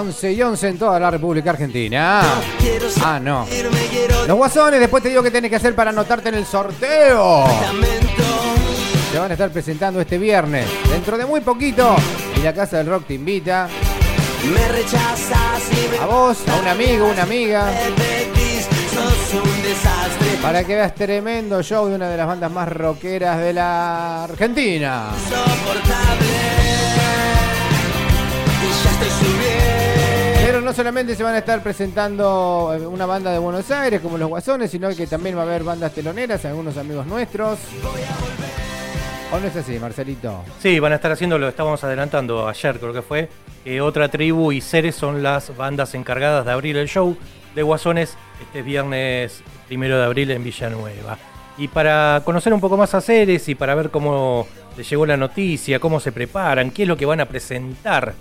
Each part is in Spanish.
11 y 11 en toda la República Argentina. Ah, no. Los guasones, después te digo qué tenés que hacer para anotarte en el sorteo. Se van a estar presentando este viernes, dentro de muy poquito. Y la Casa del Rock te invita. A vos, a un amigo, una amiga. Para que veas tremendo show de una de las bandas más rockeras de la Argentina. Soportable. Y no solamente se van a estar presentando eh, una banda de Buenos Aires como los Guasones, sino que también va a haber bandas teloneras, algunos amigos nuestros. ¿O no es así, Marcelito? Sí, van a estar haciendo, lo estábamos adelantando ayer, creo que fue. que Otra Tribu y Ceres son las bandas encargadas de abrir el show de Guasones este viernes primero de abril en Villanueva. Y para conocer un poco más a Ceres y para ver cómo les llegó la noticia, cómo se preparan, qué es lo que van a presentar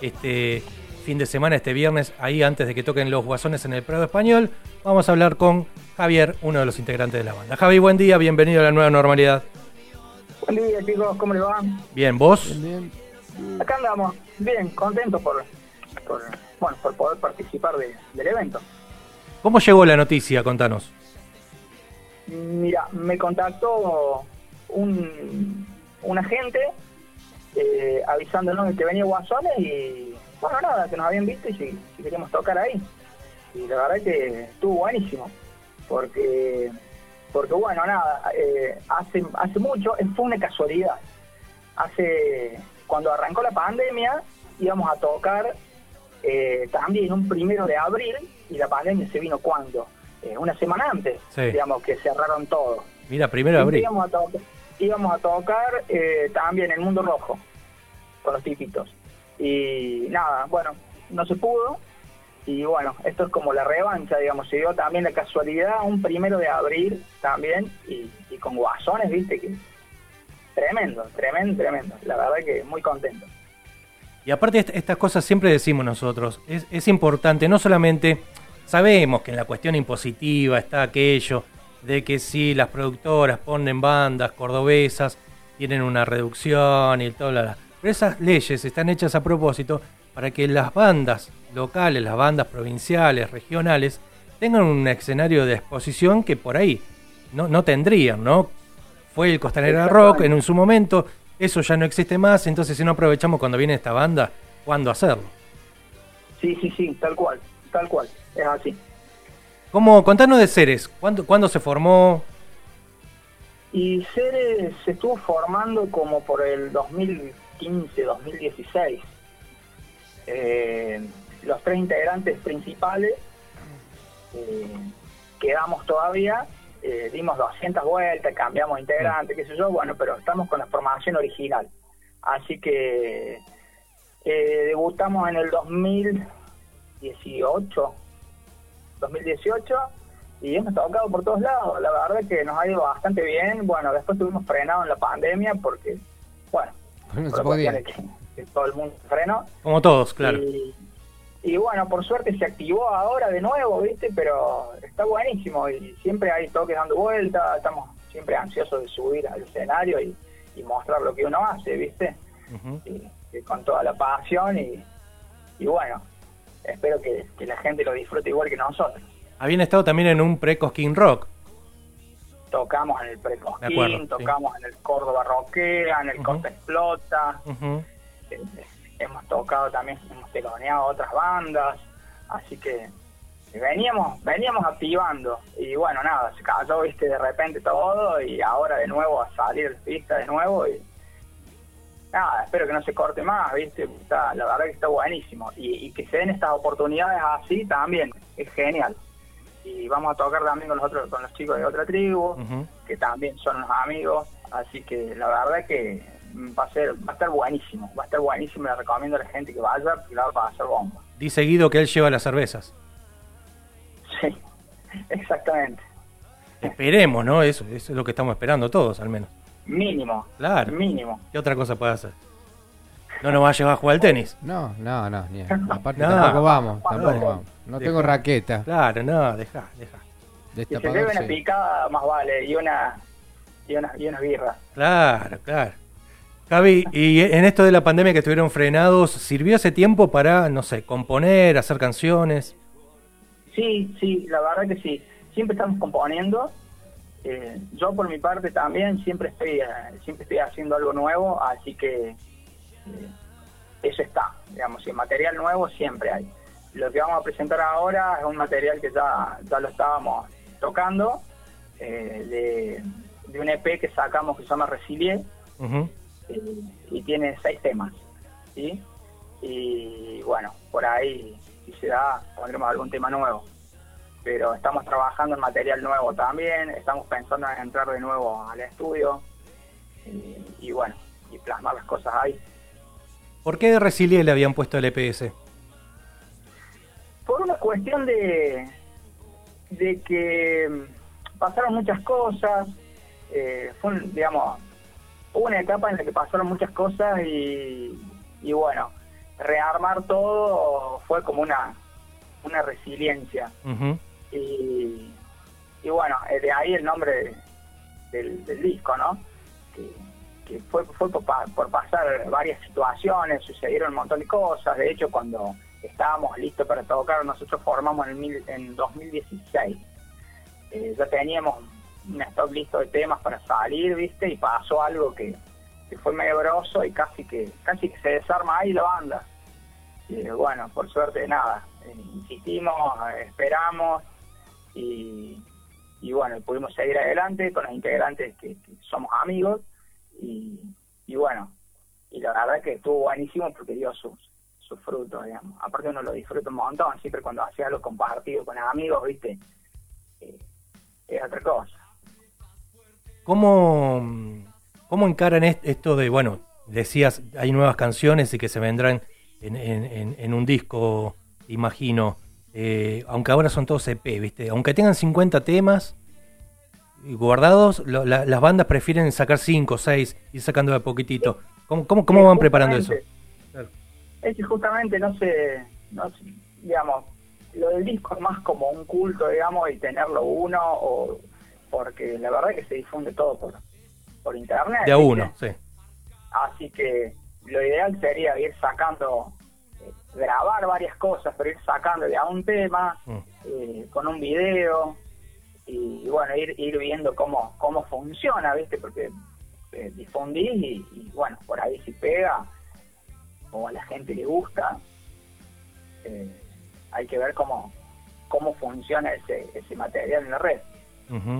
este fin de semana, este viernes, ahí antes de que toquen los Guasones en el Prado Español, vamos a hablar con Javier, uno de los integrantes de la banda. Javi, buen día, bienvenido a la nueva normalidad. Buen día chicos, ¿cómo les va? Bien, ¿vos? Bien. Acá andamos, bien, contento por, por, bueno, por poder participar de- del evento. ¿Cómo llegó la noticia? Contanos. Mira, me contactó un, un agente eh, avisándonos de que venía Guasones y bueno, nada, que nos habían visto y si, si queríamos tocar ahí. Y la verdad que estuvo buenísimo, porque, porque bueno, nada, eh, hace, hace mucho, eh, fue una casualidad. Hace, cuando arrancó la pandemia, íbamos a tocar eh, también un primero de abril y la pandemia se vino cuando? Eh, una semana antes, Sí. digamos, que cerraron todo. Mira, primero de abril. Íbamos a, to- íbamos a tocar eh, también el Mundo Rojo, con los tipitos. Y nada, bueno, no se pudo. Y bueno, esto es como la revancha, digamos. Se dio también la casualidad, un primero de abril también, y, con guasones, viste, que tremendo, tremendo, tremendo. La verdad que muy contento. Y aparte est- estas cosas siempre decimos nosotros, es, es importante, no solamente sabemos que en la cuestión impositiva está aquello de que si las productoras ponen bandas cordobesas, tienen una reducción y todo, bla, bla. Pero esas leyes están hechas a propósito para que las bandas locales, las bandas provinciales, regionales, tengan un escenario de exposición que por ahí no, no tendrían, ¿no? Fue el Costanera Rock en un- su momento, eso ya no existe más, entonces si no aprovechamos cuando viene esta banda, ¿cuándo hacerlo? Sí, sí, sí, tal cual, tal cual, es así. ¿Cómo, contanos de Ceres, ¿cuándo, cuándo se formó? Y Ceres se estuvo formando como por el 2015, 2016. Eh, los tres integrantes principales eh, quedamos todavía, eh, dimos 200 vueltas, cambiamos integrante, qué sé yo, bueno, pero estamos con la formación original. Así que debutamos en el 2018, 2018 y hemos tocado por todos lados. La verdad que nos ha ido bastante bien. Bueno, después estuvimos frenados en la pandemia porque, bueno, No por se podía. cuestiones que, que todo el mundo frenó. Como todos, claro. Y, y bueno, por suerte se activó ahora de nuevo, ¿viste? Pero está buenísimo y siempre hay toques dando vuelta. Estamos siempre ansiosos de subir al escenario y, y mostrar lo que uno hace, ¿viste? Ujú. y- y con toda la pasión y, y bueno, espero que, que la gente lo disfrute igual que nosotros. Habían estado también en un pre-Cosquín Rock. Tocamos en el Precosquín, sí. tocamos en el Córdoba Roquea, en el Ujú. Costa Explota, eh, hemos tocado también, hemos teloneado otras bandas, así que veníamos veníamos activando y bueno, nada, se cayó, viste, de repente todo y ahora de nuevo a salir el pista de nuevo y nada, espero que no se corte más, viste, Está- la verdad que está buenísimo y, y que se den estas oportunidades así también, es genial. Y vamos a tocar también con los otros, con los chicos de otra tribu, que también son unos amigos, así que la verdad que va a ser, va a estar buenísimo, va a estar buenísimo, le recomiendo a la gente que vaya, porque la va a ser bomba. Dice Guido que él lleva las cervezas. Sí, exactamente. Esperemos, ¿no? Eso, eso es lo que estamos esperando todos, al menos. Mínimo. Claro. Mínimo. ¿Qué otra cosa puede hacer? No nos va a llevar a jugar al tenis. No, no, no. Ni, aparte No. tampoco vamos, tampoco No. vamos. No Deja. tengo raqueta. Claro, no, deja, deja. De Si esta se debe una picada, más vale, y una, y una, y una birra. Claro, claro. Javi, y en esto de la pandemia que estuvieron frenados, ¿sirvió ese tiempo para, no sé, componer, hacer canciones? Sí, sí, la verdad que sí. Siempre estamos componiendo. Eh, yo por mi parte también siempre estoy eh, siempre estoy haciendo algo nuevo, así que eso está, digamos, y material nuevo siempre hay. Lo que vamos a presentar ahora es un material que ya, ya lo estábamos tocando, de, un EP que sacamos que se llama Resilient, y tiene seis temas, ¿sí? Y bueno, por ahí, si se da, pondremos algún tema nuevo. Pero estamos trabajando en material nuevo también, estamos pensando en entrar de nuevo al estudio y, bueno, y plasmar las cosas ahí. ¿Por qué de Resilient le habían puesto el EPS? Por una cuestión de, de que pasaron muchas cosas, eh, fue, digamos, hubo una etapa en la que pasaron muchas cosas y, bueno, rearmar todo fue como una, una resiliencia. y, y, bueno, eh, de ahí el nombre del, disco, ¿no? Que, fue, fue por, pasar varias situaciones, sucedieron un montón de cosas. De hecho, cuando estábamos listos para tocar, nosotros formamos en, en 2016. Eh, ya teníamos un stock listo de temas para salir, ¿viste? Y pasó algo que, fue medio y casi que casi que se desarma ahí la banda. Y bueno, por suerte nada, eh, insistimos, esperamos y, y bueno, pudimos seguir adelante con los integrantes que, somos amigos y, y, bueno, y la verdad que estuvo buenísimo porque dio sus, sus frutos, digamos. Aparte uno lo disfruta un montón, siempre cuando hacía algo compartido con amigos, ¿viste? Eh, es otra cosa. ¿Cómo, cómo encaran esto de, bueno, decías, hay nuevas canciones y que se vendrán en, un disco, imagino, eh, aunque ahora son todos EP, ¿viste? Aunque tengan 50 temas guardados, las bandas prefieren sacar 5 o 6 y sacando de poquitito. ¿Cómo, cómo, cómo van preparando eso? Es que justamente no sé, no digamos, lo del disco es más como un culto, digamos, y tenerlo uno o porque la verdad es que se difunde todo por, por internet. De a uno, sí. Así que lo ideal sería ir sacando, eh, grabar varias cosas, pero ir sacando de a un tema, mm. eh, con un video, y, bueno, ir, ir viendo cómo, cómo funciona, ¿viste? Porque eh, difundís y, bueno, por ahí si pega o a la gente le gusta, hay que ver cómo, cómo funciona ese, ese material en la red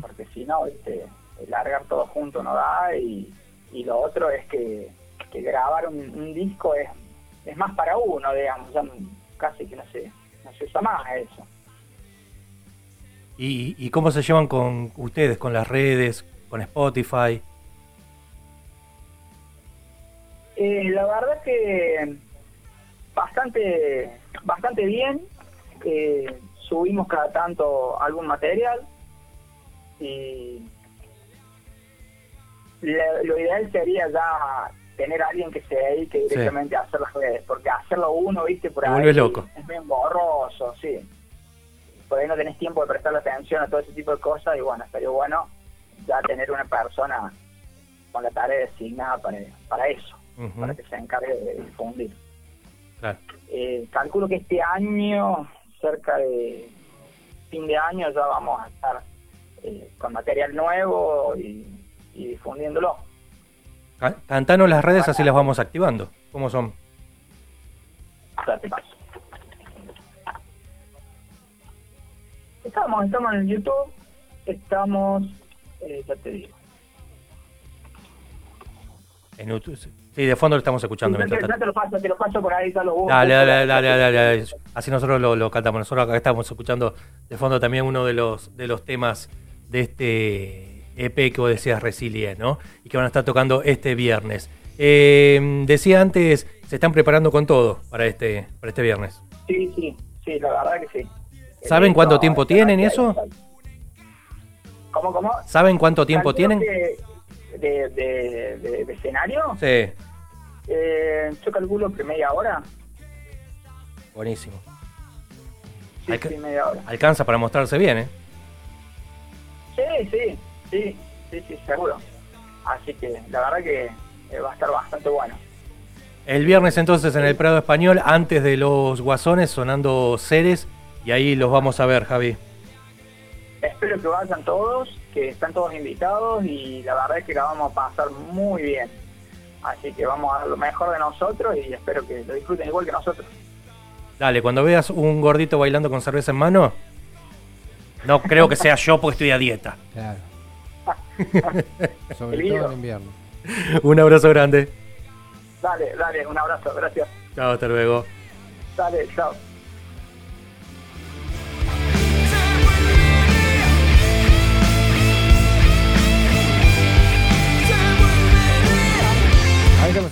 porque si no, este, largar todo junto no da y, lo otro es que, grabar un, disco es, es más para uno, digamos, ya casi que no se, no se usa más eso. ¿Y, ¿Y cómo se llevan con ustedes, con las redes, con Spotify? Eh, la verdad es que bastante, bastante bien. Eh, subimos cada tanto algún material y lo ideal sería ya tener a alguien que se dedique directamente a hacer las redes, porque hacerlo uno, viste, por ahí loco. es bien borroso, sí. Por ahí no tenés tiempo de prestarle atención a todo ese tipo de cosas y bueno, estaría bueno ya tener una persona con la tarea designada para, para eso, para que se encargue de difundir. Eh, calculo que este año, cerca de fin de año, ya vamos a estar eh, con material nuevo y, difundiéndolo. Cantanos las redes, así las vamos activando. ¿Cómo son? Estamos, estamos en YouTube, estamos, eh, ya te digo. En YouTube, sí, de fondo lo estamos escuchando. Sí, mientras te, lo paso, te lo paso por ahí, lo Dale, dale, dale, dale, Así nosotros lo, lo, cantamos. Nosotros acá estamos escuchando de fondo también uno de los, de los temas de este EP que vos decías Resilient, ¿no? Y que van a estar tocando este viernes. Eh, decía antes, se están preparando con todo para este, para este viernes. Sí, sí, sí, la verdad que sí. ¿Saben cuánto tiempo tienen eso? ¿Cómo, cómo? ¿Saben cuánto tiempo tienen? De, de, escenario? Sí. Eh, yo calculo que media hora. Buenísimo. Sí, sí, media hora. Alcanza para mostrarse bien, ¿eh? Sí, sí, sí, sí, sí, seguro. Así que la verdad que eh, va a estar bastante bueno. El viernes entonces en el Prado Español, antes de los Guasones, sonando Ceres, y ahí los vamos a ver, Javi. Espero que vayan todos, que están todos invitados y la verdad es que la vamos a pasar muy bien. Así que vamos a dar lo mejor de nosotros y espero que lo disfruten igual que nosotros. Dale, cuando veas un gordito bailando con cerveza en mano, no creo que sea yo porque estoy a dieta. Claro. Sobre Querido. todo en invierno. Un abrazo grande. Dale, dale, un abrazo, gracias. Chao, hasta luego. Dale, chao. Ahí.